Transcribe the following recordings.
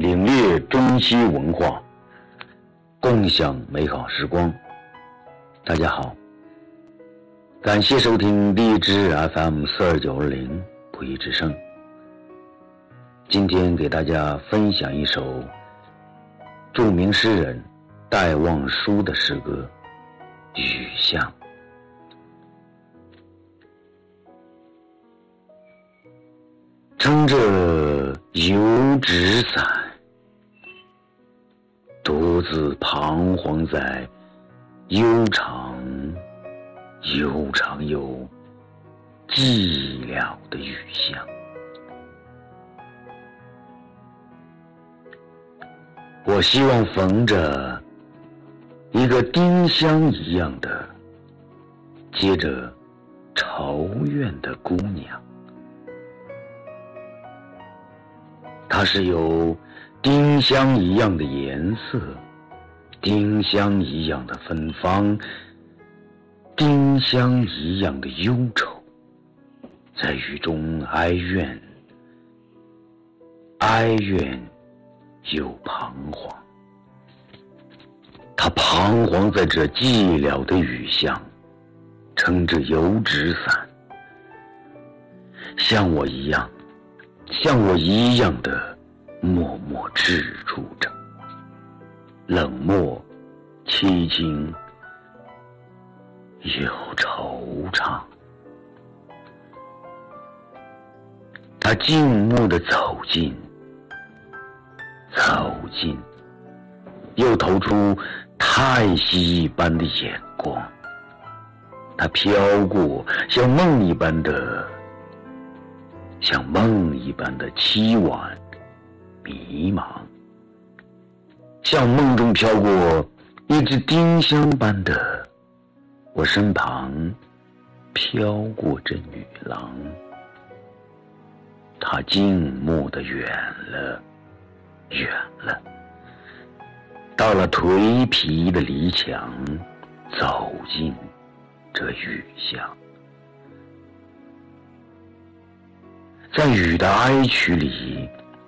领略中西文化，共享美好时光。大家好，感谢收听荔枝 FM 四二九二零不一之声。今天给大家分享一首著名诗人戴望舒的诗歌《雨巷》。撑着油纸伞，独自彷徨在悠长、悠长又寂寥的雨巷。我希望逢着一个丁香一样的、接着愁怨的姑娘。她是有丁香一样的颜色，丁香一样的芬芳，丁香一样的忧愁，在雨中哀怨，哀怨又彷徨。他彷徨在这寂寥的雨巷，撑着油纸伞，像我一样。像我一样的默默滞住着，冷漠、凄清又惆怅。他静默的走近，走近，又投出叹息一般的眼光。他飘过，像梦一般的。像梦一般的凄婉、迷茫，像梦中飘过一只丁香般的我身旁，飘过这女郎。她静默的远了，远了，到了颓皮的篱墙，走进这雨巷。在雨的哀曲里，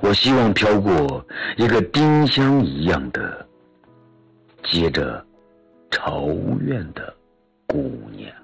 我希望飘过一个丁香一样的、接着愁怨的姑娘。